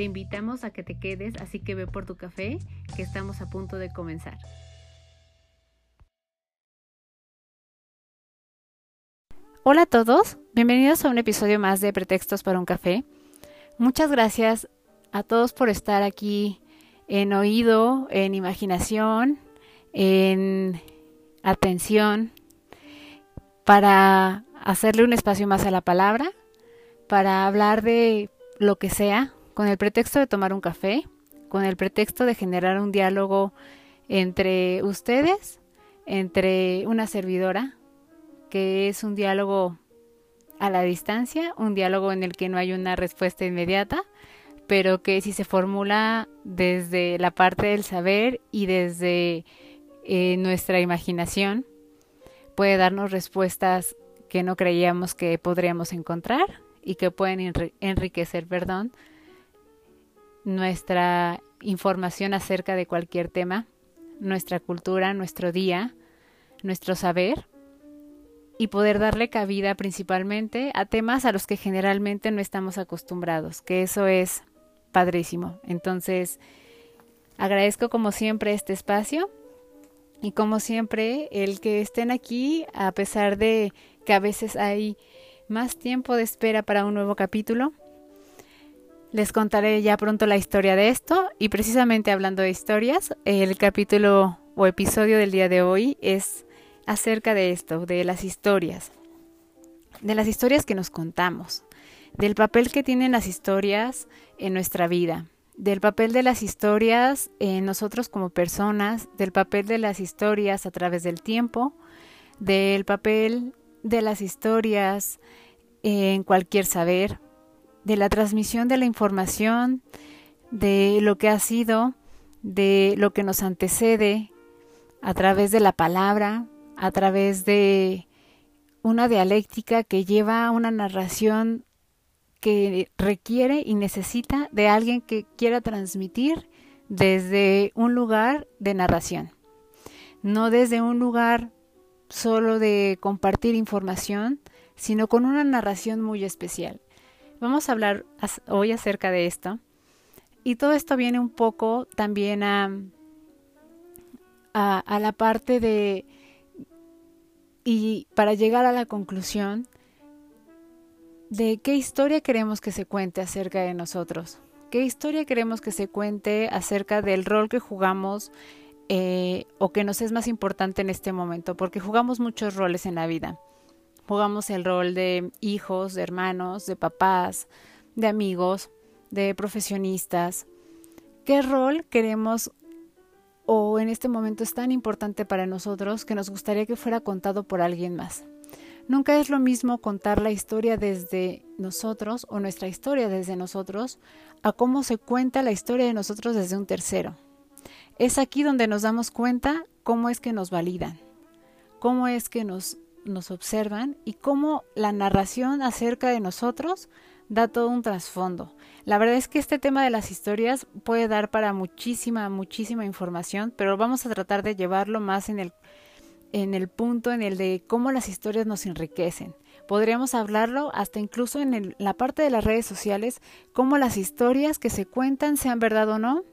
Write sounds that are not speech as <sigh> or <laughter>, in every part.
Te invitamos a que te quedes, así que ve por tu café, que estamos a punto de comenzar. Hola a todos, bienvenidos a un episodio más de Pretextos para un café. Muchas gracias a todos por estar aquí en oído, en imaginación, en atención, para hacerle un espacio más a la palabra, para hablar de lo que sea, con el pretexto de tomar un café, con el pretexto de generar un diálogo entre ustedes, entre una servidora, que es un diálogo a la distancia, un diálogo en el que no hay una respuesta inmediata, pero que si se formula desde la parte del saber y desde eh, nuestra imaginación, puede darnos respuestas que no creíamos que podríamos encontrar y que pueden enriquecer, perdón, nuestra información acerca de cualquier tema, nuestra cultura, nuestro día, nuestro saber y poder darle cabida principalmente a temas a los que generalmente no estamos acostumbrados, que eso es padrísimo. Entonces, agradezco como siempre este espacio y como siempre el que estén aquí a pesar de que a veces hay más tiempo de espera para un nuevo capítulo. Les contaré ya pronto la historia de esto y precisamente hablando de historias, el capítulo o episodio del día de hoy es acerca de esto, de las historias, de las historias que nos contamos, del papel que tienen las historias en nuestra vida, del papel de las historias en nosotros como personas, del papel de las historias a través del tiempo, del papel de las historias en cualquier saber, de la transmisión de la información, de lo que ha sido, de lo que nos antecede a través de la palabra, a través de una dialéctica que lleva a una narración que requiere y necesita de alguien que quiera transmitir desde un lugar de narración, no desde un lugar solo de compartir información, sino con una narración muy especial. Vamos a hablar hoy acerca de esto. Y todo esto viene un poco también a, a, la parte de, y para llegar a la conclusión de qué historia queremos que se cuente acerca de nosotros, qué historia queremos que se cuente acerca del rol que jugamos eh, o que nos es más importante en este momento, porque jugamos muchos roles en la vida. Jugamos el rol de hijos, de hermanos, de papás, de amigos, de profesionistas. ¿Qué rol queremos o en este momento es tan importante para nosotros que nos gustaría que fuera contado por alguien más? Nunca es lo mismo contar la historia desde nosotros o nuestra historia desde nosotros a cómo se cuenta la historia de nosotros desde un tercero. Es aquí donde nos damos cuenta cómo es que nos validan, cómo es que nos nos observan y cómo la narración acerca de nosotros da todo un trasfondo. La verdad es que este tema de las historias puede dar para muchísima, muchísima información, pero vamos a tratar de llevarlo más en el, en el punto en el de cómo las historias nos enriquecen. Podríamos hablarlo hasta incluso en la parte de las redes sociales, cómo las historias que se cuentan, sean verdad o no,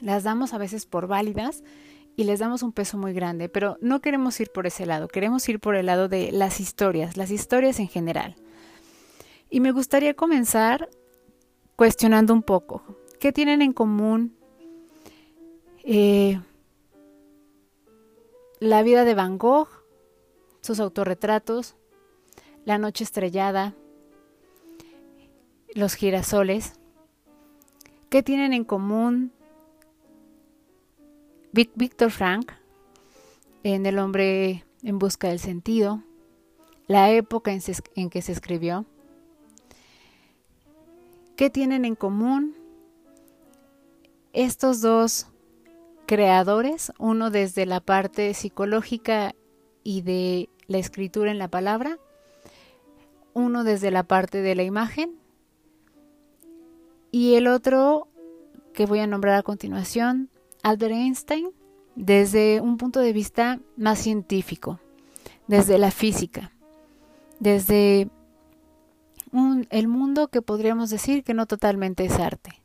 las damos a veces por válidas y les damos un peso muy grande, pero no queremos ir por ese lado, queremos ir por el lado de las historias, las historias en general. Y me gustaría comenzar cuestionando un poco, ¿qué tienen en común eh, la vida de Van Gogh, sus autorretratos, la noche estrellada, los girasoles? ¿Qué tienen en común Víctor Frank, en El hombre en busca del sentido, la época en, que se escribió, qué tienen en común estos dos creadores, uno desde la parte psicológica y de la escritura en la palabra, uno desde la parte de la imagen y el otro que voy a nombrar a continuación, Albert Einstein, desde un punto de vista más científico, desde la física, desde el mundo que podríamos decir que no totalmente es arte.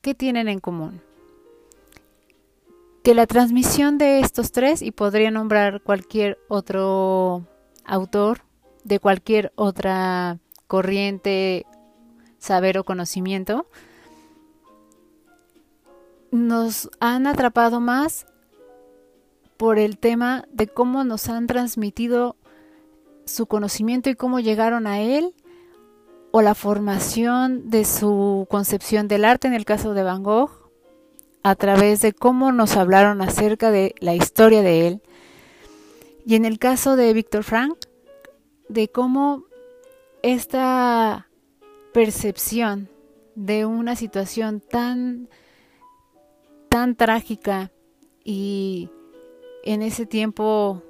¿Qué tienen en común? Que la transmisión de estos tres, y podría nombrar cualquier otro autor de cualquier otra corriente, saber o conocimiento, nos han atrapado más por el tema de cómo nos han transmitido su conocimiento y cómo llegaron a él, o la formación de su concepción del arte en el caso de Van Gogh, a través de cómo nos hablaron acerca de la historia de él, y en el caso de Víctor Frank, de cómo esta percepción de una situación tan tan trágica y en ese tiempo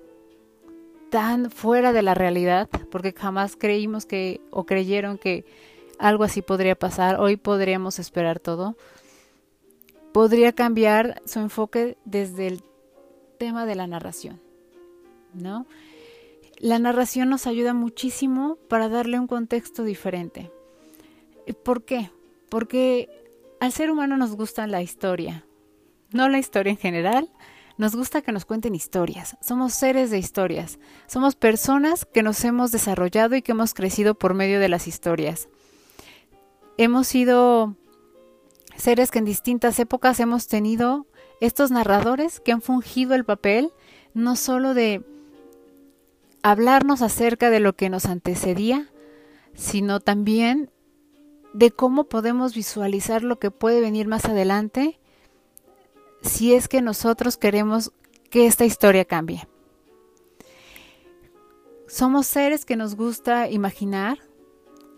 tan fuera de la realidad, porque jamás creímos que o creyeron que algo así podría pasar, hoy podríamos esperar todo, podría cambiar su enfoque desde el tema de la narración, ¿no? La narración nos ayuda muchísimo para darle un contexto diferente. ¿Por qué? Porque al ser humano nos gusta la historia, no la historia en general, nos gusta que nos cuenten historias. Somos seres de historias. Somos personas que nos hemos desarrollado y que hemos crecido por medio de las historias. Hemos sido seres que en distintas épocas hemos tenido estos narradores que han fungido el papel no solo de hablarnos acerca de lo que nos antecedía, sino también de cómo podemos visualizar lo que puede venir más adelante si es que nosotros queremos que esta historia cambie. Somos seres que nos gusta imaginar,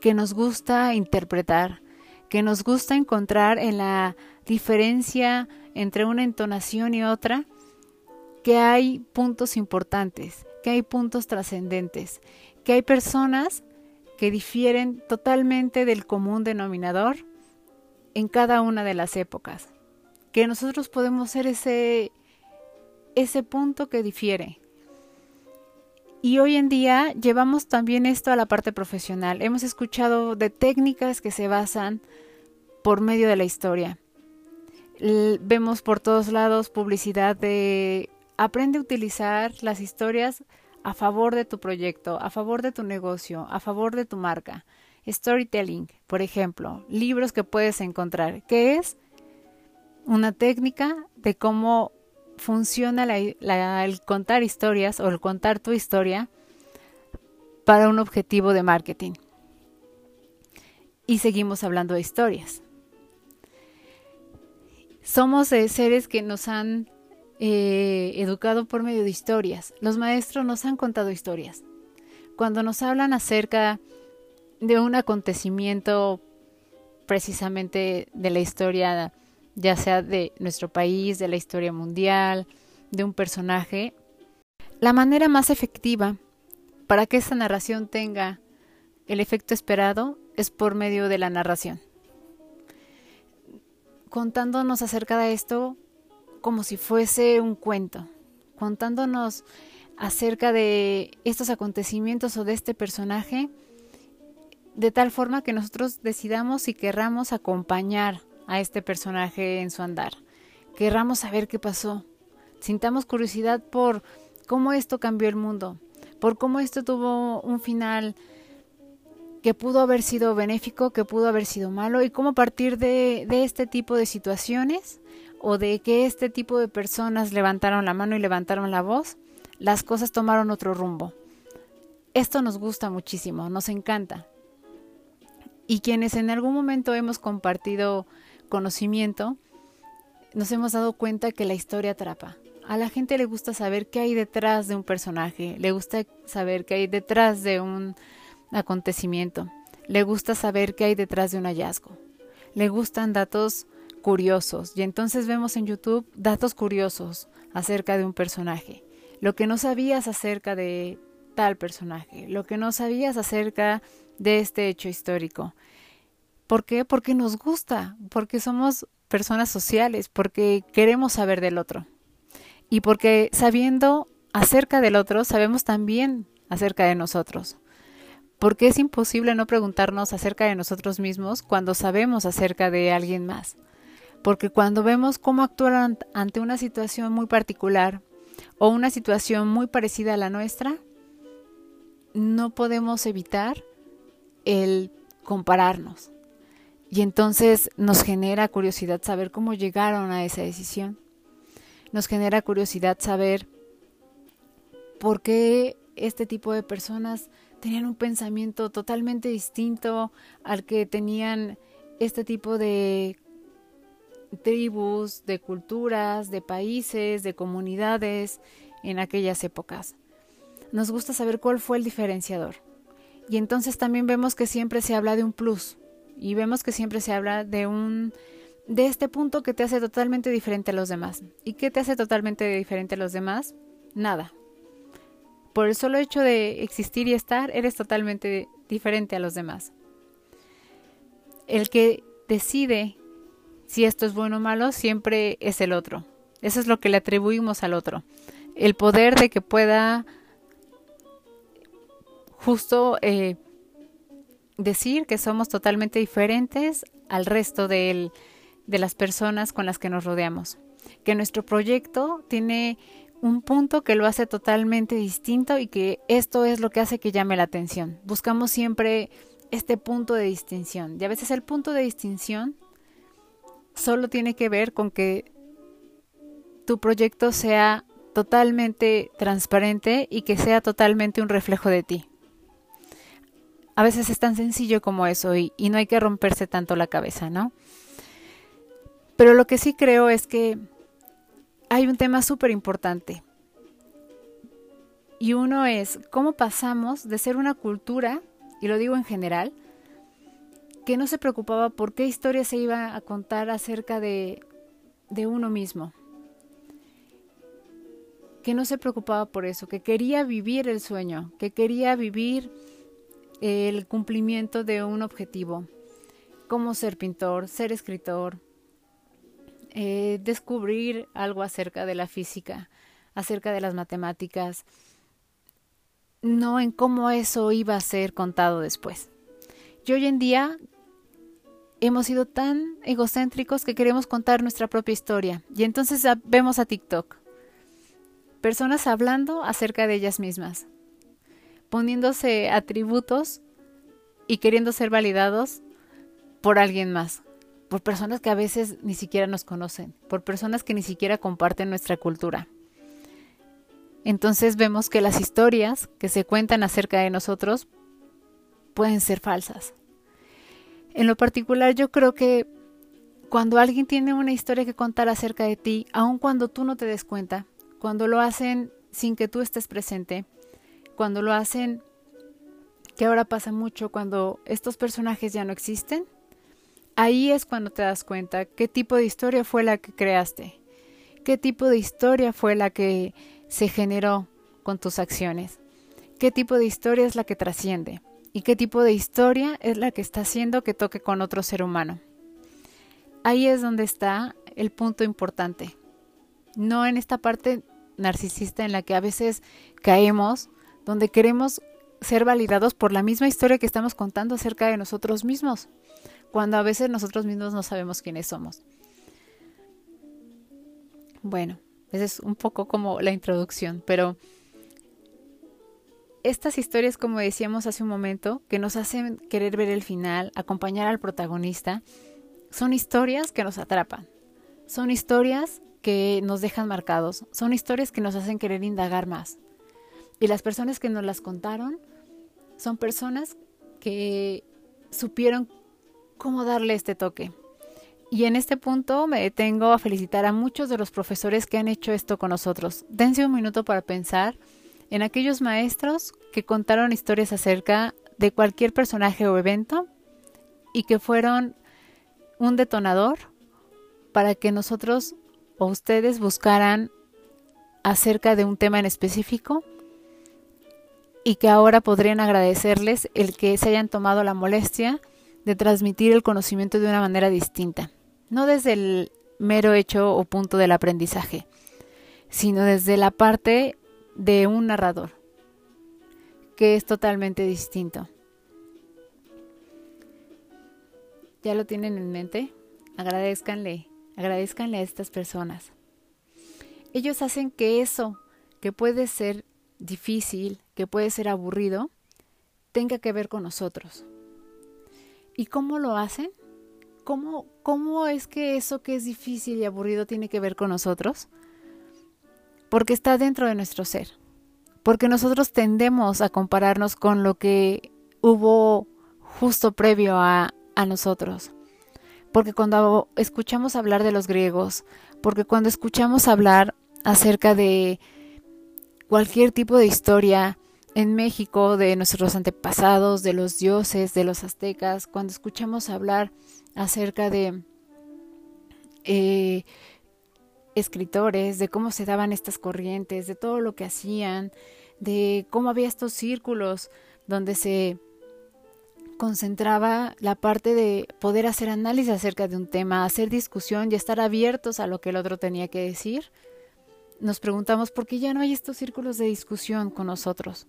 que nos gusta interpretar, que nos gusta encontrar en la diferencia entre una entonación y otra, que hay puntos importantes, que hay puntos trascendentes, que hay personas que difieren totalmente del común denominador en cada una de las épocas que nosotros podemos ser ese, ese punto que difiere. Y hoy en día llevamos también esto a la parte profesional. Hemos escuchado de técnicas que se basan por medio de la historia. vemos por todos lados publicidad de aprende a utilizar las historias a favor de tu proyecto, a favor de tu negocio, a favor de tu marca. Storytelling, por ejemplo, libros que puedes encontrar. ¿Qué es? Una técnica de cómo funciona el contar historias o el contar tu historia para un objetivo de marketing. Y seguimos hablando de historias. Somos seres que nos han eh, educado por medio de historias. Los maestros nos han contado historias. Cuando nos hablan acerca de un acontecimiento precisamente de la historia ya sea de nuestro país, de la historia mundial, de un personaje, la manera más efectiva para que esta narración tenga el efecto esperado es por medio de la narración. Contándonos acerca de esto como si fuese un cuento, contándonos acerca de estos acontecimientos o de este personaje, de tal forma que nosotros decidamos si querramos acompañar a este personaje en su andar. Querramos saber qué pasó. Sintamos curiosidad por cómo esto cambió el mundo, por cómo esto tuvo un final que pudo haber sido benéfico, que pudo haber sido malo, y cómo a partir de, de este tipo de situaciones o de que este tipo de personas levantaron la mano y levantaron la voz, las cosas tomaron otro rumbo. Esto nos gusta muchísimo, nos encanta. Y quienes en algún momento hemos compartido conocimiento, nos hemos dado cuenta que la historia atrapa. A la gente le gusta saber qué hay detrás de un personaje, le gusta saber qué hay detrás de un acontecimiento, le gusta saber qué hay detrás de un hallazgo, le gustan datos curiosos y entonces vemos en YouTube datos curiosos acerca de un personaje, lo que no sabías acerca de tal personaje, lo que no sabías acerca de este hecho histórico. ¿Por qué? Porque nos gusta, porque somos personas sociales, porque queremos saber del otro. Y porque sabiendo acerca del otro, sabemos también acerca de nosotros. Porque es imposible no preguntarnos acerca de nosotros mismos cuando sabemos acerca de alguien más. Porque cuando vemos cómo actúan ante una situación muy particular o una situación muy parecida a la nuestra, no podemos evitar el compararnos. Y entonces nos genera curiosidad saber cómo llegaron a esa decisión. Nos genera curiosidad saber por qué este tipo de personas tenían un pensamiento totalmente distinto al que tenían este tipo de tribus, de culturas, de países, de comunidades en aquellas épocas. Nos gusta saber cuál fue el diferenciador. Y entonces también vemos que siempre se habla de un plus y vemos que siempre se habla de un de este punto que te hace totalmente diferente a los demás. ¿Y qué te hace totalmente diferente a los demás? Nada. Por el solo hecho de existir y estar, eres totalmente diferente a los demás. El que decide si esto es bueno o malo siempre es el otro. Eso es lo que le atribuimos al otro. El poder de que pueda justo eh, decir que somos totalmente diferentes al resto de, las personas con las que nos rodeamos. Que nuestro proyecto tiene un punto que lo hace totalmente distinto y que esto es lo que hace que llame la atención. Buscamos siempre este punto de distinción. Y a veces el punto de distinción solo tiene que ver con que tu proyecto sea totalmente transparente y que sea totalmente un reflejo de ti. A veces es tan sencillo como eso y, no hay que romperse tanto la cabeza, ¿no? Pero lo que sí creo es que hay un tema súper importante. Y uno es cómo pasamos de ser una cultura, y lo digo en general, que no se preocupaba por qué historia se iba a contar acerca de, de uno mismo. Que no se preocupaba por eso, que quería vivir el sueño, que quería vivir el cumplimiento de un objetivo, como ser pintor, ser escritor, eh, descubrir algo acerca de la física, acerca de las matemáticas, no en cómo eso iba a ser contado después. Y hoy en día hemos sido tan egocéntricos que queremos contar nuestra propia historia. Y entonces vemos a TikTok. Personas hablando acerca de ellas mismas poniéndose atributos y queriendo ser validados por alguien más, por personas que a veces ni siquiera nos conocen, por personas que ni siquiera comparten nuestra cultura. Entonces vemos que las historias que se cuentan acerca de nosotros pueden ser falsas. En lo particular yo creo que cuando alguien tiene una historia que contar acerca de ti, aun cuando tú no te des cuenta, cuando lo hacen sin que tú estés presente, cuando lo hacen, que ahora pasa mucho cuando estos personajes ya no existen, ahí es cuando te das cuenta qué tipo de historia fue la que creaste, qué tipo de historia fue la que se generó con tus acciones, qué tipo de historia es la que trasciende y qué tipo de historia es la que está haciendo que toque con otro ser humano. Ahí es donde está el punto importante, no en esta parte narcisista en la que a veces caemos donde queremos ser validados por la misma historia que estamos contando acerca de nosotros mismos, cuando a veces nosotros mismos no sabemos quiénes somos. Bueno, esa es un poco como la introducción, pero estas historias, como decíamos hace un momento, que nos hacen querer ver el final, acompañar al protagonista, son historias que nos atrapan, son historias que nos dejan marcados, son historias que nos hacen querer indagar más, y las personas que nos las contaron son personas que supieron cómo darle este toque. Y en este punto me detengo a felicitar a muchos de los profesores que han hecho esto con nosotros. Dense un minuto para pensar en aquellos maestros que contaron historias acerca de cualquier personaje o evento y que fueron un detonador para que nosotros o ustedes buscaran acerca de un tema en específico y que ahora podrían agradecerles el que se hayan tomado la molestia de transmitir el conocimiento de una manera distinta, no desde el mero hecho o punto del aprendizaje, sino desde la parte de un narrador, que es totalmente distinto. ¿Ya lo tienen en mente? Agradezcanle, agradezcanle a estas personas. Ellos hacen que eso, que puede ser difícil, que puede ser aburrido, tenga que ver con nosotros. ¿Y cómo lo hacen? ¿Cómo, ¿Cómo es que eso que es difícil y aburrido tiene que ver con nosotros? Porque está dentro de nuestro ser. Porque nosotros tendemos a compararnos con lo que hubo justo previo a, a nosotros. Porque cuando escuchamos hablar de los griegos, porque cuando escuchamos hablar acerca de cualquier tipo de historia en México, de nuestros antepasados, de los dioses, de los aztecas, cuando escuchamos hablar acerca de eh, escritores, de cómo se daban estas corrientes, de todo lo que hacían, de cómo había estos círculos donde se concentraba la parte de poder hacer análisis acerca de un tema, hacer discusión y estar abiertos a lo que el otro tenía que decir, nos preguntamos por qué ya no hay estos círculos de discusión con nosotros.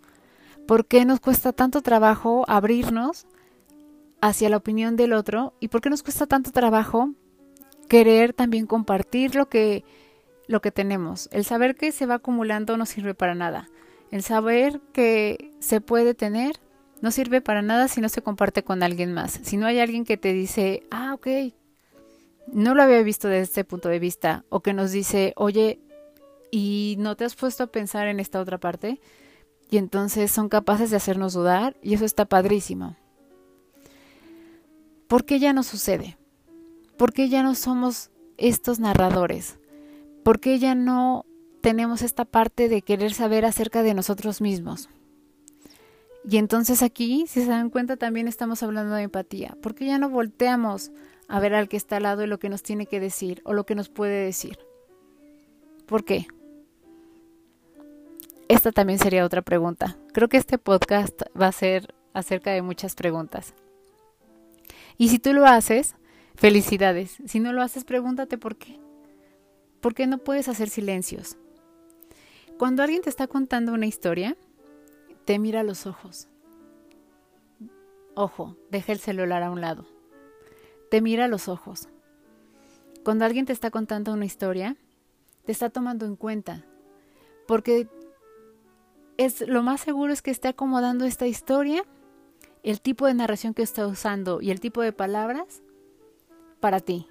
¿Por qué nos cuesta tanto trabajo abrirnos hacia la opinión del otro y por qué nos cuesta tanto trabajo querer también compartir lo que lo que tenemos. El saber que se va acumulando no sirve para nada. El saber que se puede tener no sirve para nada si no se comparte con alguien más. Si no hay alguien que te dice, ah, ok, no lo había visto desde este punto de vista, o que nos dice, oye, ¿y no te has puesto a pensar en esta otra parte? Y entonces son capaces de hacernos dudar y eso está padrísimo. ¿Por qué ya no sucede? ¿Por qué ya no somos estos narradores? ¿Por qué ya no tenemos esta parte de querer saber acerca de nosotros mismos? Y entonces aquí, si se dan cuenta, también estamos hablando de empatía. ¿Por qué ya no volteamos a ver al que está al lado y lo que nos tiene que decir o lo que nos puede decir? ¿Por qué? Esta también sería otra pregunta. Creo que este podcast va a ser acerca de muchas preguntas. Y si tú lo haces, felicidades. Si no lo haces, pregúntate por qué. ¿Por qué no puedes hacer silencios? Cuando alguien te está contando una historia, te mira a los ojos. Ojo, deja el celular a un lado. Te mira a los ojos. Cuando alguien te está contando una historia, te está tomando en cuenta. Porque es lo más seguro es que esté acomodando esta historia el tipo de narración que está usando y el tipo de palabras para ti.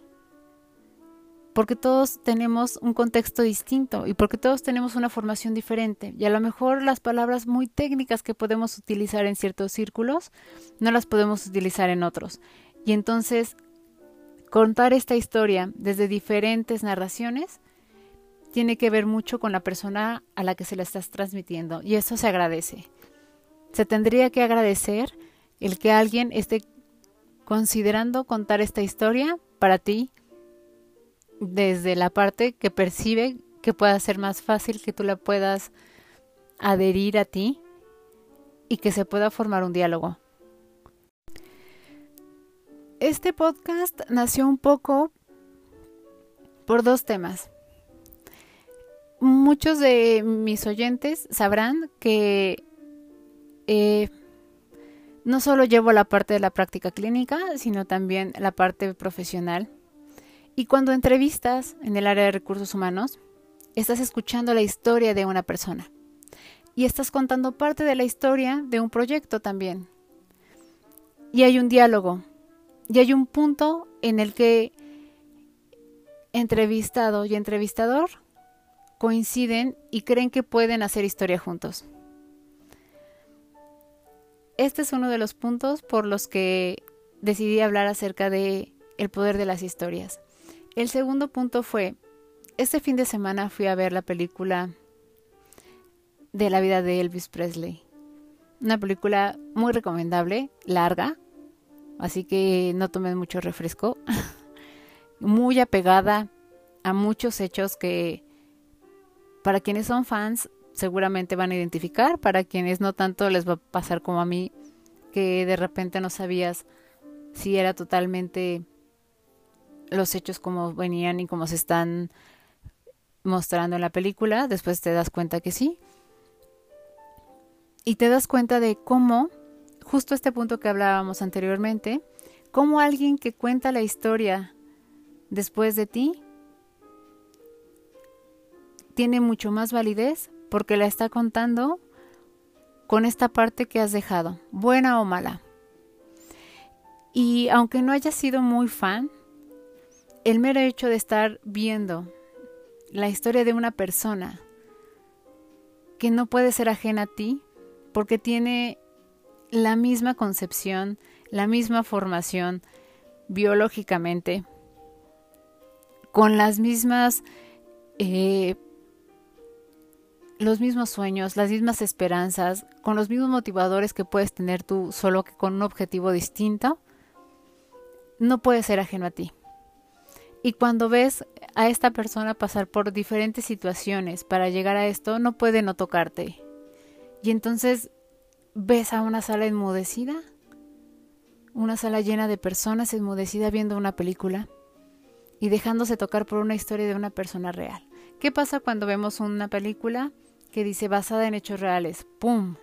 Porque todos tenemos un contexto distinto y porque todos tenemos una formación diferente. Y a lo mejor las palabras muy técnicas que podemos utilizar en ciertos círculos no las podemos utilizar en otros. Y entonces contar esta historia desde diferentes narraciones tiene que ver mucho con la persona a la que se la estás transmitiendo. Y eso se agradece. Se tendría que agradecer el que alguien esté considerando contar esta historia para ti desde la parte que percibe que pueda ser más fácil que tú la puedas adherir a ti y que se pueda formar un diálogo. Este podcast nació un poco por dos temas. Muchos de mis oyentes sabrán que eh, no solo llevo la parte de la práctica clínica, sino también la parte profesional. Y cuando entrevistas en el área de recursos humanos, estás escuchando la historia de una persona. Y estás contando parte de la historia de un proyecto también. Y hay un diálogo. Y hay un punto en el que entrevistado y entrevistador coinciden y creen que pueden hacer historia juntos este es uno de los puntos por los que decidí hablar acerca de el poder de las historias. El segundo punto fue, este fin de semana fui a ver la película de la vida de Elvis Presley. Una película muy recomendable, larga, así que no tomen mucho refresco. <laughs> muy apegada a muchos hechos que para quienes son fans seguramente van a identificar, para quienes no tanto les va a pasar como a mí, que de repente no sabías si era totalmente los hechos como venían y como se están mostrando en la película, después te das cuenta que sí. Y te das cuenta de cómo, justo este punto que hablábamos anteriormente, cómo alguien que cuenta la historia después de ti tiene mucho más validez porque la está contando con esta parte que has dejado, buena o mala. Y aunque no hayas sido muy fan, el mero hecho de estar viendo la historia de una persona que no puede ser ajena a ti porque tiene la misma concepción, la misma formación biológicamente, con las mismas, eh, los mismos sueños, las mismas esperanzas, con los mismos motivadores que puedes tener tú, solo que con un objetivo distinto, no puede ser ajeno a ti. Y cuando ves a esta persona pasar por diferentes situaciones para llegar a esto, no puede no tocarte. Y entonces ves a una sala enmudecida, una sala llena de personas enmudecida viendo una película y dejándose tocar por una historia de una persona real. ¿Qué pasa cuando vemos una película que dice basada en hechos reales? ¡Pum!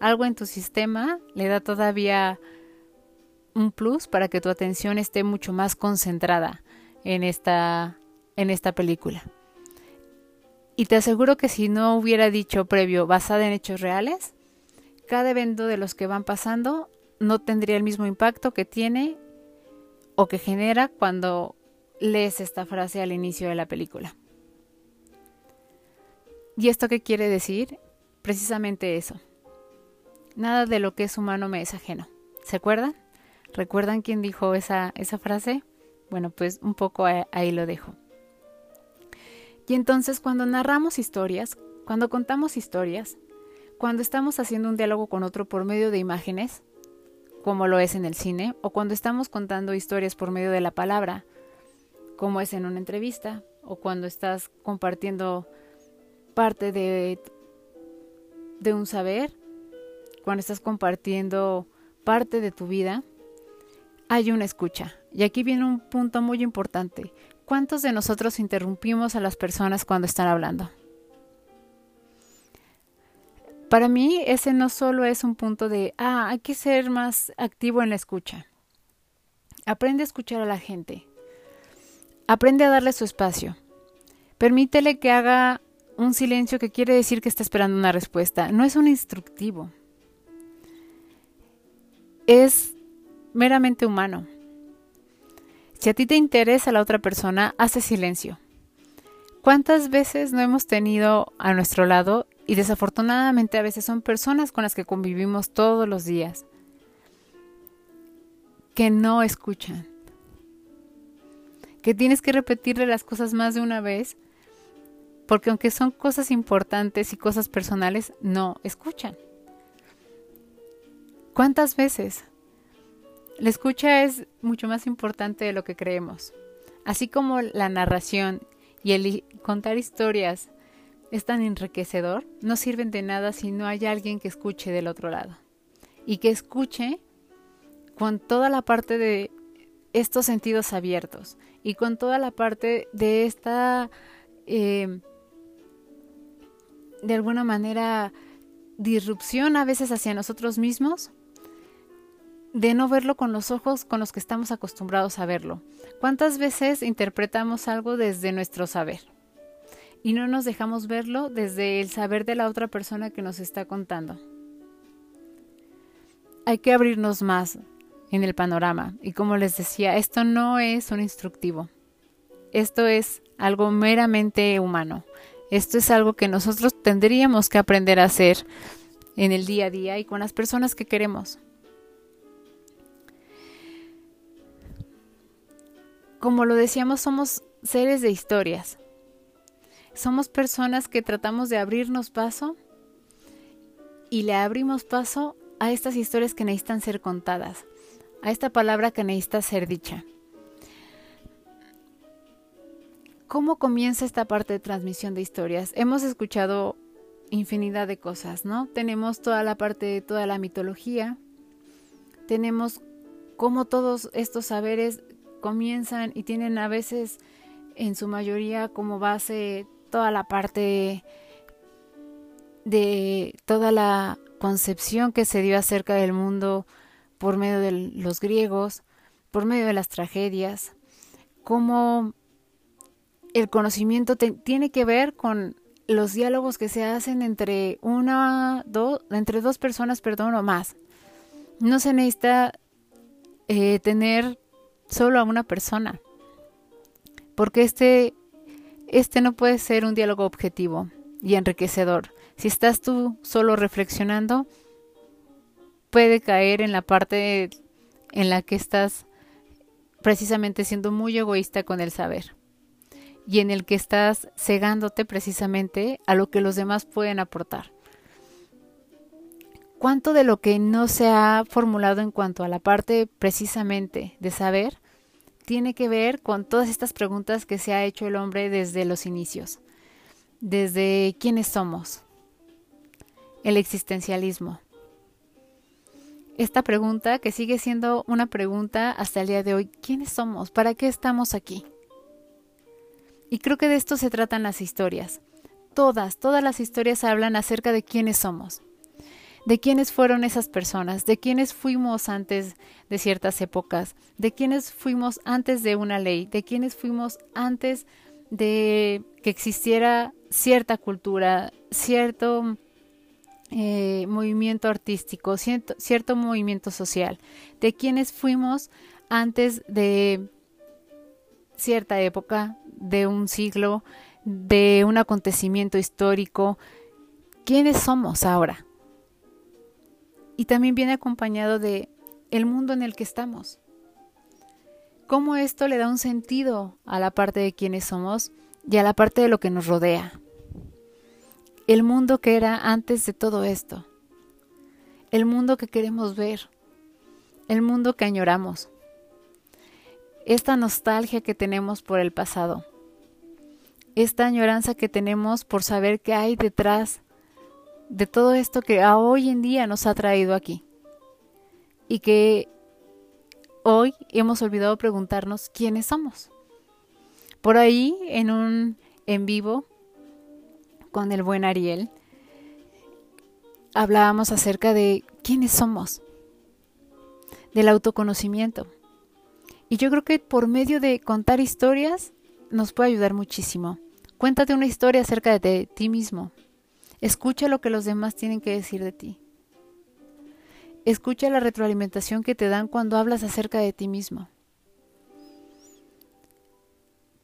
Algo en tu sistema le da todavía un plus para que tu atención esté mucho más concentrada en esta, en esta película. Y te aseguro que si no hubiera dicho previo basada en hechos reales, cada evento de los que van pasando no tendría el mismo impacto que tiene o que genera cuando lees esta frase al inicio de la película. ¿Y esto qué quiere decir? Precisamente eso. Nada de lo que es humano me es ajeno. ¿Se acuerdan? ¿Recuerdan quién dijo esa, esa frase? Bueno, pues un poco ahí lo dejo. Y entonces cuando narramos historias, cuando contamos historias, cuando estamos haciendo un diálogo con otro por medio de imágenes, como lo es en el cine, o cuando estamos contando historias por medio de la palabra, como es en una entrevista, o cuando estás compartiendo parte de, de un saber, cuando estás compartiendo parte de tu vida, hay una escucha. Y aquí viene un punto muy importante. ¿Cuántos de nosotros interrumpimos a las personas cuando están hablando? Para mí ese no solo es un punto de, ah, hay que ser más activo en la escucha. Aprende a escuchar a la gente. Aprende a darle su espacio. Permítele que haga un silencio que quiere decir que está esperando una respuesta. No es un instructivo. Es meramente humano. Si a ti te interesa la otra persona, hace silencio. ¿Cuántas veces no hemos tenido a nuestro lado y desafortunadamente a veces son personas con las que convivimos todos los días que no escuchan? Que tienes que repetirle las cosas más de una vez porque aunque son cosas importantes y cosas personales, no escuchan. ¿Cuántas veces la escucha es mucho más importante de lo que creemos. Así como la narración y el contar historias es tan enriquecedor, no sirven de nada si no hay alguien que escuche del otro lado. Y que escuche con toda la parte de estos sentidos abiertos y con toda la parte de esta, eh, de alguna manera, disrupción a veces hacia nosotros mismos de no verlo con los ojos con los que estamos acostumbrados a verlo. ¿Cuántas veces interpretamos algo desde nuestro saber? Y no nos dejamos verlo desde el saber de la otra persona que nos está contando. Hay que abrirnos más en el panorama. Y como les decía, esto no es un instructivo. Esto es algo meramente humano. Esto es algo que nosotros tendríamos que aprender a hacer en el día a día y con las personas que queremos. como lo decíamos, somos seres de historias. Somos personas que tratamos de abrirnos paso y le abrimos paso a estas historias que necesitan ser contadas, a esta palabra que necesita ser dicha. ¿Cómo comienza esta parte de transmisión de historias? Hemos escuchado infinidad de cosas, ¿no? Tenemos toda la parte de toda la mitología, tenemos cómo todos estos saberes comienzan y tienen a veces en su mayoría como base toda la parte de toda la concepción que se dio acerca del mundo por medio de los griegos, por medio de las tragedias, cómo el conocimiento tiene que ver con los diálogos que se hacen entre una, dos, entre dos personas, perdón, o más. No se necesita eh, tener solo a una persona, porque este, este no puede ser un diálogo objetivo y enriquecedor. Si estás tú solo reflexionando, puede caer en la parte en la que estás precisamente siendo muy egoísta con el saber y en el que estás cegándote precisamente a lo que los demás pueden aportar. ¿Cuánto de lo que no se ha formulado en cuanto a la parte precisamente de saber tiene que ver con todas estas preguntas que se ha hecho el hombre desde los inicios? Desde quiénes somos, el existencialismo. Esta pregunta que sigue siendo una pregunta hasta el día de hoy, ¿quiénes somos? ¿Para qué estamos aquí? Y creo que de esto se tratan las historias. Todas, todas las historias hablan acerca de quiénes somos, de quiénes fueron esas personas, de quiénes fuimos antes de ciertas épocas, de quiénes fuimos antes de una ley, de quiénes fuimos antes de que existiera cierta cultura, cierto eh, movimiento artístico, cierto, cierto movimiento social, de quiénes fuimos antes de cierta época, de un siglo, de un acontecimiento histórico. ¿Quiénes somos ahora? Y también viene acompañado de el mundo en el que estamos. Cómo esto le da un sentido a la parte de quiénes somos y a la parte de lo que nos rodea. El mundo que era antes de todo esto. El mundo que queremos ver. El mundo que añoramos esta nostalgia que tenemos por el pasado, esta añoranza que tenemos por saber qué hay detrás de todo esto que a hoy en día nos ha traído aquí y que hoy hemos olvidado preguntarnos quiénes somos. Por ahí, en un en vivo con el buen Ariel, hablábamos acerca de quiénes somos, del autoconocimiento. Y yo creo que por medio de contar historias nos puede ayudar muchísimo. Cuéntate una historia acerca de ti mismo. Escucha lo que los demás tienen que decir de ti. Escucha la retroalimentación que te dan cuando hablas acerca de ti mismo.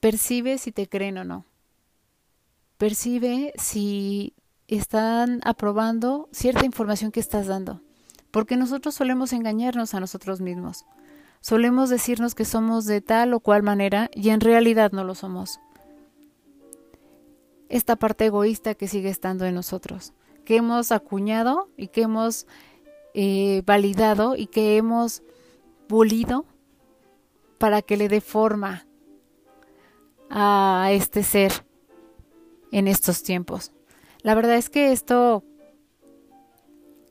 Percibe si te creen o no. Percibe si están aprobando cierta información que estás dando. Porque nosotros solemos engañarnos a nosotros mismos. Solemos decirnos que somos de tal o cual manera y en realidad no lo somos. Esta parte egoísta que sigue estando en nosotros, que hemos acuñado y que hemos eh, validado y que hemos pulido para que le dé forma a este ser en estos tiempos. La verdad es que esto,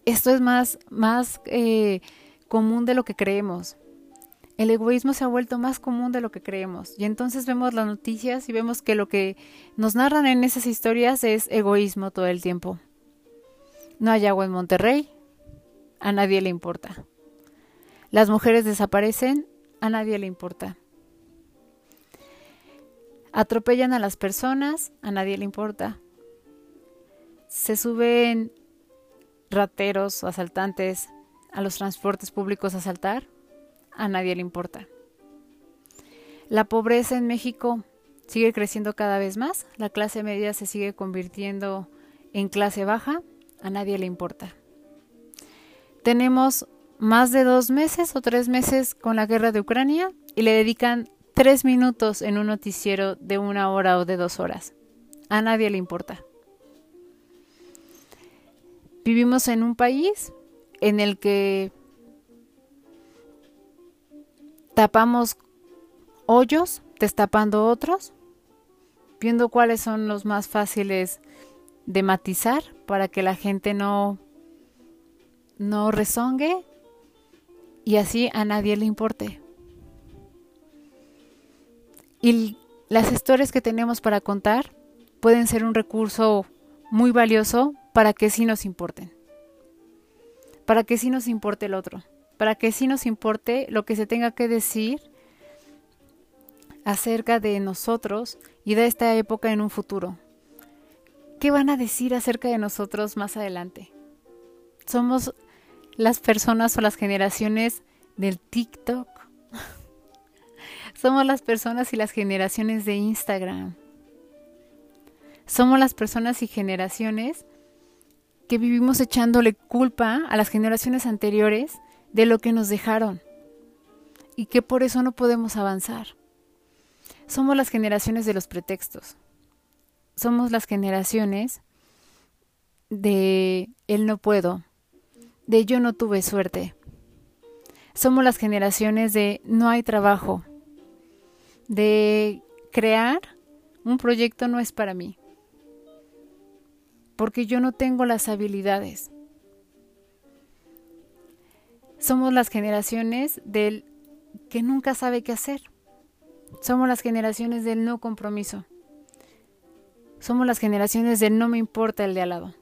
esto es más, más eh, común de lo que creemos el egoísmo se ha vuelto más común de lo que creemos. Y entonces vemos las noticias y vemos que lo que nos narran en esas historias es egoísmo todo el tiempo. No hay agua en Monterrey, a nadie le importa. Las mujeres desaparecen, a nadie le importa. Atropellan a las personas, a nadie le importa. Se suben rateros o asaltantes a los transportes públicos a asaltar, a nadie le importa. La pobreza en México sigue creciendo cada vez más, la clase media se sigue convirtiendo en clase baja, a nadie le importa. Tenemos más de dos meses o tres meses con la guerra de Ucrania y le dedican tres minutos en un noticiero de una hora o de dos horas. A nadie le importa. Vivimos en un país en el que tapamos hoyos destapando otros viendo cuáles son los más fáciles de matizar para que la gente no no rezongue y así a nadie le importe. Y las historias que tenemos para contar pueden ser un recurso muy valioso para que sí nos importen. Para que sí nos importe el otro. Para que sí nos importe lo que se tenga que decir acerca de nosotros y de esta época en un futuro. ¿Qué van a decir acerca de nosotros más adelante? Somos las personas o las generaciones del TikTok. <laughs> Somos las personas y las generaciones de Instagram. Somos las personas y generaciones que vivimos echándole culpa a las generaciones anteriores de lo que nos dejaron y que por eso no podemos avanzar. Somos las generaciones de los pretextos. Somos las generaciones de el no puedo, de yo no tuve suerte. Somos las generaciones de no hay trabajo, de crear un proyecto no es para mí, porque yo no tengo las habilidades. Somos las generaciones del que nunca sabe qué hacer. Somos las generaciones del no compromiso. Somos las generaciones del no me importa el de al lado.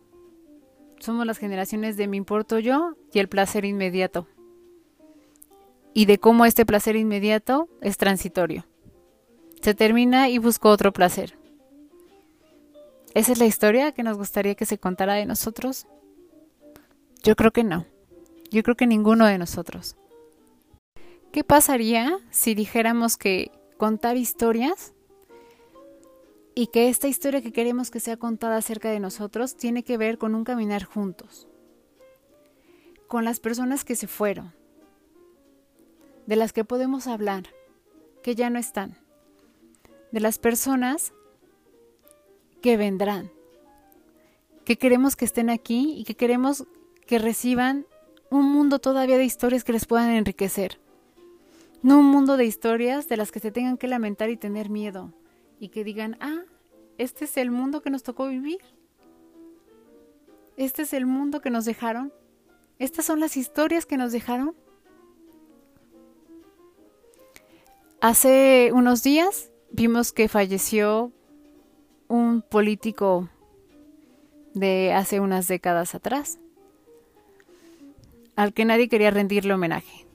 Somos las generaciones de me importo yo y el placer inmediato. Y de cómo este placer inmediato es transitorio. Se termina y busco otro placer. ¿Esa es la historia que nos gustaría que se contara de nosotros? Yo creo que no. Yo creo que ninguno de nosotros. ¿Qué pasaría si dijéramos que contar historias y que esta historia que queremos que sea contada acerca de nosotros tiene que ver con un caminar juntos, con las personas que se fueron, de las que podemos hablar, que ya no están, de las personas que vendrán, que queremos que estén aquí y que queremos que reciban un mundo todavía de historias que les puedan enriquecer. No un mundo de historias de las que se tengan que lamentar y tener miedo, y que digan, ah, este es el mundo que nos tocó vivir. Este es el mundo que nos dejaron. Estas son las historias que nos dejaron. Hace unos días vimos que falleció un político de hace unas décadas atrás, al que nadie quería rendirle homenaje,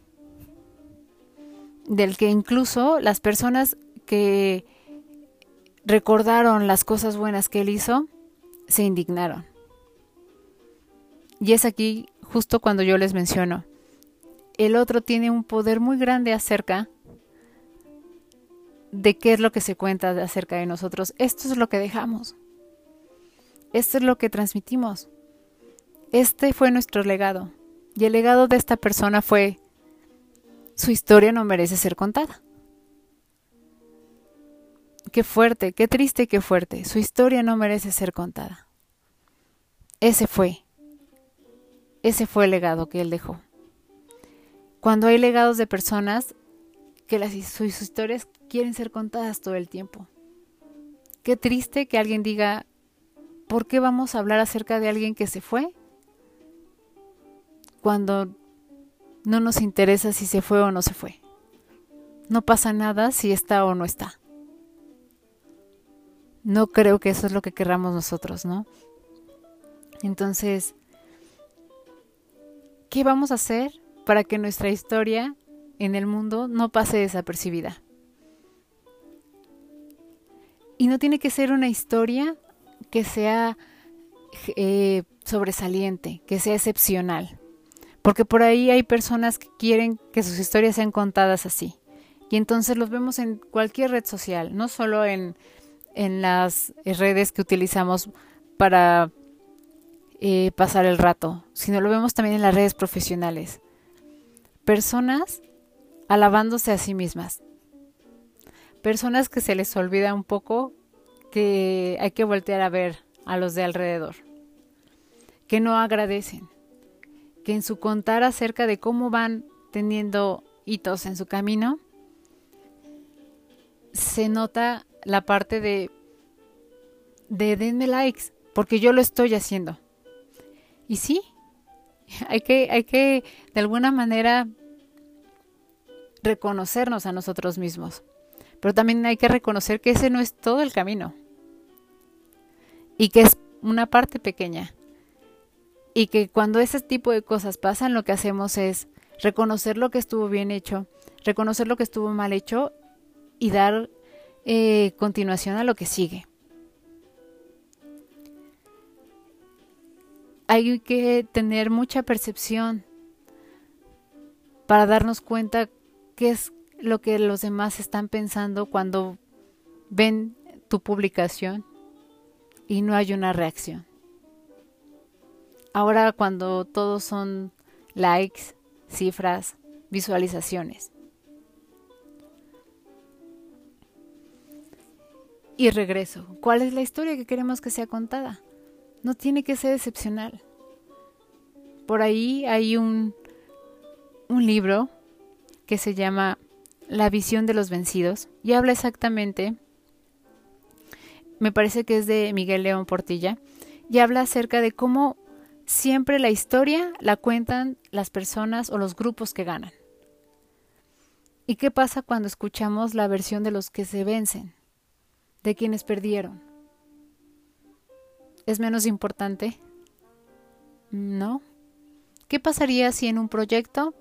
del que incluso las personas que recordaron las cosas buenas que él hizo, se indignaron. Y es aquí justo cuando yo les menciono, el otro tiene un poder muy grande acerca de qué es lo que se cuenta acerca de nosotros. Esto es lo que dejamos. Esto es lo que transmitimos. Este fue nuestro legado. Y el legado de esta persona fue, su historia no merece ser contada. Qué fuerte, qué triste, qué fuerte. Su historia no merece ser contada. Ese fue. Ese fue el legado que él dejó. Cuando hay legados de personas que las, sus historias quieren ser contadas todo el tiempo. Qué triste que alguien diga, ¿por qué vamos a hablar acerca de alguien que se fue? Cuando no nos interesa si se fue o no se fue. No pasa nada si está o no está no creo que eso es lo que querramos nosotros, ¿no? Entonces, ¿qué vamos a hacer para que nuestra historia en el mundo no pase desapercibida? Y no tiene que ser una historia que sea eh, sobresaliente, que sea excepcional. Porque por ahí hay personas que quieren que sus historias sean contadas así. Y entonces los vemos en cualquier red social, no solo en las redes que utilizamos para eh, pasar el rato, sino lo vemos también en las redes profesionales. Personas alabándose a sí mismas. Personas que se les olvida un poco que hay que voltear a ver a los de alrededor. Que no agradecen. Que en su contar acerca de cómo van teniendo hitos en su camino, se nota la parte de de denme likes, porque yo lo estoy haciendo. Y sí, <laughs> hay que, hay que de alguna manera reconocernos a nosotros mismos. Pero también hay que reconocer que ese no es todo el camino. Y que es una parte pequeña. Y que cuando ese tipo de cosas pasan, lo que hacemos es reconocer lo que estuvo bien hecho, reconocer lo que estuvo mal hecho y dar eh, continuación a lo que sigue. Hay que tener mucha percepción para darnos cuenta qué es lo que los demás están pensando cuando ven tu publicación y no hay una reacción. Ahora cuando todos son likes, cifras, visualizaciones. Y regreso. ¿Cuál es la historia que queremos que sea contada? No tiene que ser excepcional. Por ahí hay un, un libro que se llama La visión de los vencidos y habla exactamente, me parece que es de Miguel León Portilla, y habla acerca de cómo siempre la historia la cuentan las personas o los grupos que ganan. ¿Y qué pasa cuando escuchamos la versión de los que se vencen, de quienes perdieron? ¿Es menos importante? No. ¿Qué pasaría si en un proyecto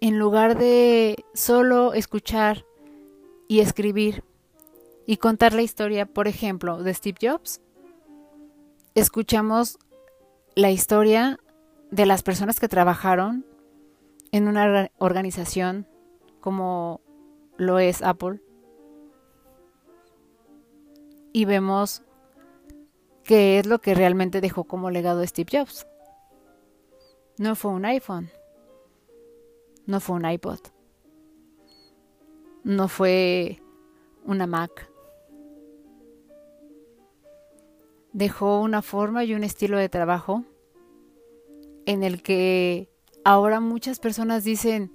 en lugar de solo escuchar y escribir y contar la historia, por ejemplo, de Steve Jobs, escuchamos la historia de las personas que trabajaron en una organización como lo es Apple y vemos qué es lo que realmente dejó como legado Steve Jobs. No fue un iPhone, no fue un iPod. No fue una Mac. Dejó una forma y un estilo de trabajo en el que ahora muchas personas dicen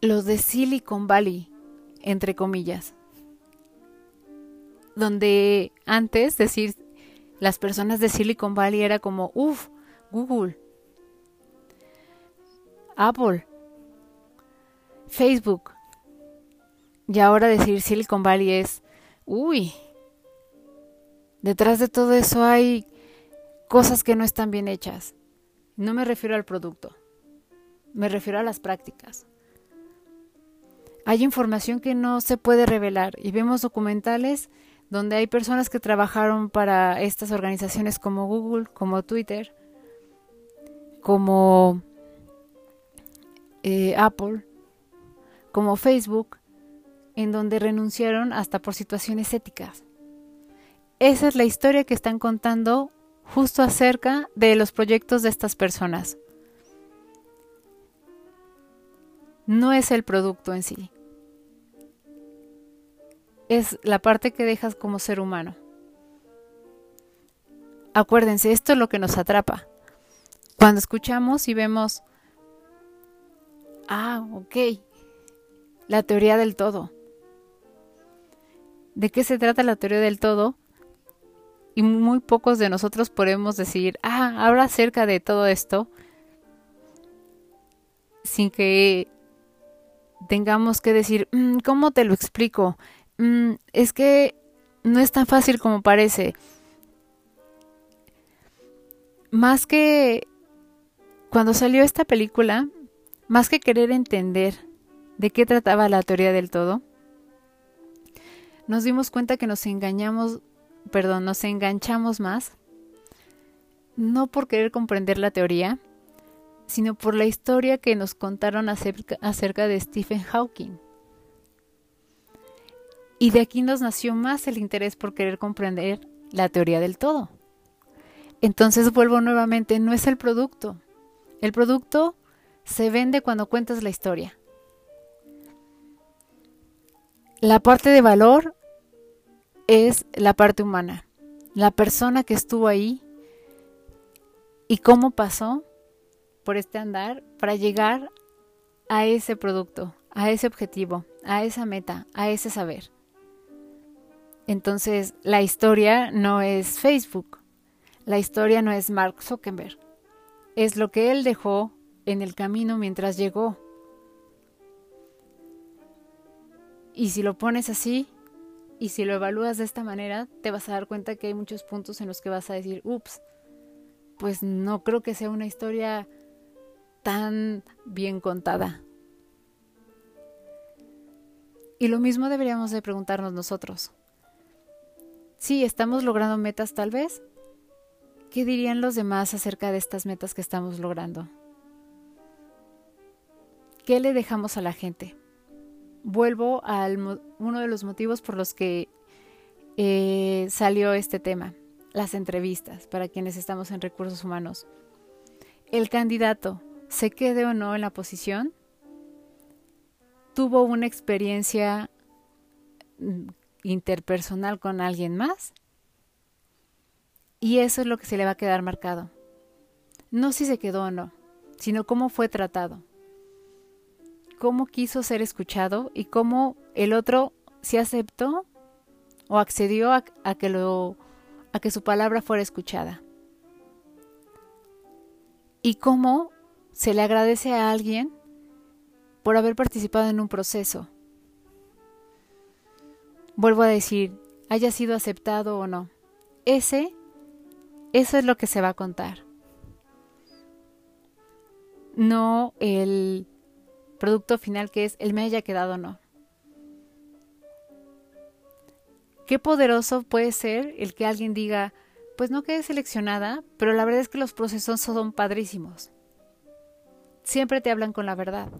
los de Silicon Valley, entre comillas. Donde antes decir las personas de Silicon Valley era como, uff, Google, Apple, Facebook. Y ahora decir Silicon Valley es, uy, detrás de todo eso hay cosas que no están bien hechas. No me refiero al producto, me refiero a las prácticas. Hay información que no se puede revelar y vemos documentales donde hay personas que trabajaron para estas organizaciones como Google, como Twitter, como eh, Apple, como Facebook, en donde renunciaron hasta por situaciones éticas. Esa es la historia que están contando justo acerca de los proyectos de estas personas. No es el producto en sí. Es la parte que dejas como ser humano. Acuérdense, esto es lo que nos atrapa. Cuando escuchamos y vemos, ah, ok, la teoría del todo. ¿De qué se trata la teoría del todo? Y muy pocos de nosotros podemos decir, ah, habla acerca de todo esto, sin que tengamos que decir, mm, ¿cómo te lo explico? Mm, es que no es tan fácil como parece. Más que cuando salió esta película, más que querer entender de qué trataba la teoría del todo, nos dimos cuenta que nos engañamos, perdón, nos enganchamos más, no por querer comprender la teoría, sino por la historia que nos contaron acerca, acerca de Stephen Hawking. Y de aquí nos nació más el interés por querer comprender la teoría del todo. Entonces vuelvo nuevamente, no es el producto. El producto se vende cuando cuentas la historia. La parte de valor es la parte humana, la persona que estuvo ahí y cómo pasó por este andar para llegar a ese producto, a ese objetivo, a esa meta, a ese saber. Entonces, la historia no es Facebook, la historia no es Mark Zuckerberg, es lo que él dejó en el camino mientras llegó. Y si lo pones así, y si lo evalúas de esta manera, te vas a dar cuenta que hay muchos puntos en los que vas a decir, ups, pues no creo que sea una historia tan bien contada. Y lo mismo deberíamos de preguntarnos nosotros. Sí, estamos logrando metas tal vez. ¿Qué dirían los demás acerca de estas metas que estamos logrando? ¿Qué le dejamos a la gente? Vuelvo a uno de los motivos por los que eh, salió este tema, las entrevistas, para quienes estamos en recursos humanos. El candidato, se quede o no en la posición, tuvo una experiencia mm, interpersonal con alguien más y eso es lo que se le va a quedar marcado. No si se quedó o no, sino cómo fue tratado, cómo quiso ser escuchado y cómo el otro se aceptó o accedió a, que lo a que su palabra fuera escuchada. Y cómo se le agradece a alguien por haber participado en un proceso. Vuelvo a decir, haya sido aceptado o no. Ese, eso es lo que se va a contar. No el producto final que es el me haya quedado o no. Qué poderoso puede ser el que alguien diga, pues no quedé seleccionada, pero la verdad es que los procesos son padrísimos. Siempre te hablan con la verdad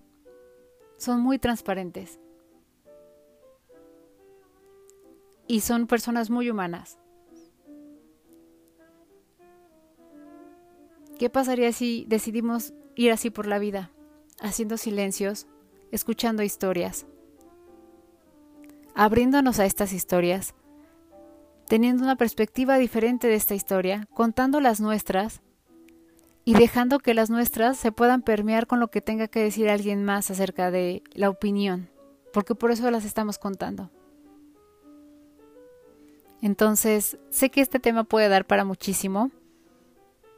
son muy transparentes. Y son personas muy humanas. ¿Qué pasaría si decidimos ir así por la vida, haciendo silencios, escuchando historias, abriéndonos a estas historias, teniendo una perspectiva diferente de esta historia, contando las nuestras y dejando que las nuestras se puedan permear con lo que tenga que decir alguien más acerca de la opinión, porque por eso las estamos contando. Entonces, sé que este tema puede dar para muchísimo,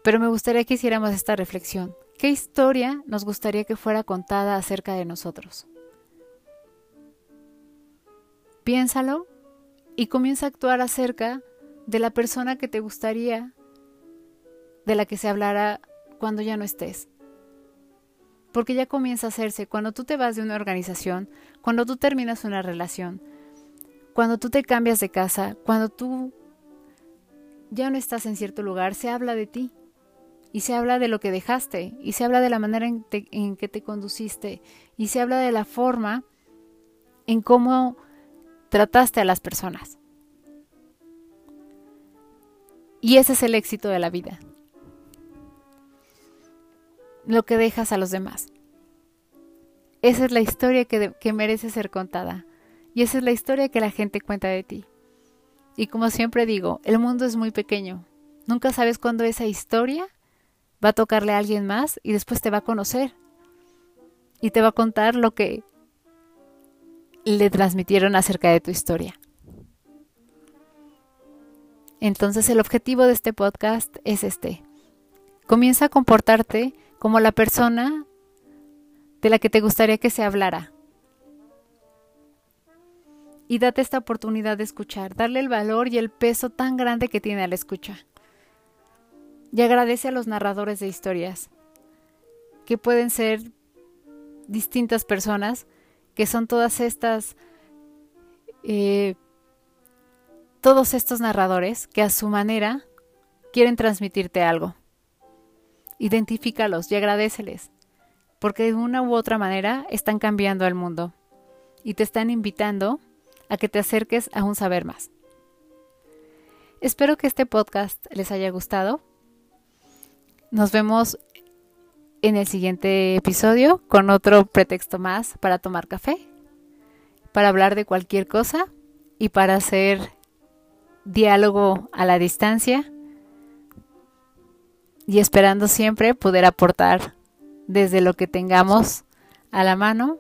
pero me gustaría que hiciéramos esta reflexión. ¿Qué historia nos gustaría que fuera contada acerca de nosotros? Piénsalo y comienza a actuar acerca de la persona que te gustaría de la que se hablara cuando ya no estés. Porque ya comienza a hacerse cuando tú te vas de una organización, cuando tú terminas una relación, cuando tú te cambias de casa, cuando tú ya no estás en cierto lugar, se habla de ti. Y se habla de lo que dejaste, y se habla de la manera en, que te conduciste, y se habla de la forma en cómo trataste a las personas. Y ese es el éxito de la vida lo que dejas a los demás. Esa es la historia que, que merece ser contada. Y esa es la historia que la gente cuenta de ti. Y como siempre digo, el mundo es muy pequeño. Nunca sabes cuándo esa historia va a tocarle a alguien más y después te va a conocer. Y te va a contar lo que le transmitieron acerca de tu historia. Entonces el objetivo de este podcast es este. Comienza a comportarte como la persona de la que te gustaría que se hablara. Y date esta oportunidad de escuchar, darle el valor y el peso tan grande que tiene a la escucha. Y agradece a los narradores de historias, que pueden ser distintas personas, que son todas estas, eh, todos estos narradores que a su manera quieren transmitirte algo. Identifícalos y agradeceles, porque de una u otra manera están cambiando el mundo y te están invitando a que te acerques a un saber más. Espero que este podcast les haya gustado. Nos vemos en el siguiente episodio con otro pretexto más para tomar café, para hablar de cualquier cosa y para hacer diálogo a la distancia y esperando siempre poder aportar desde lo que tengamos a la mano,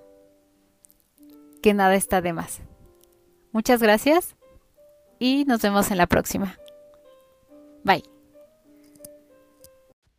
que nada está de más. Muchas gracias y nos vemos en la próxima. Bye.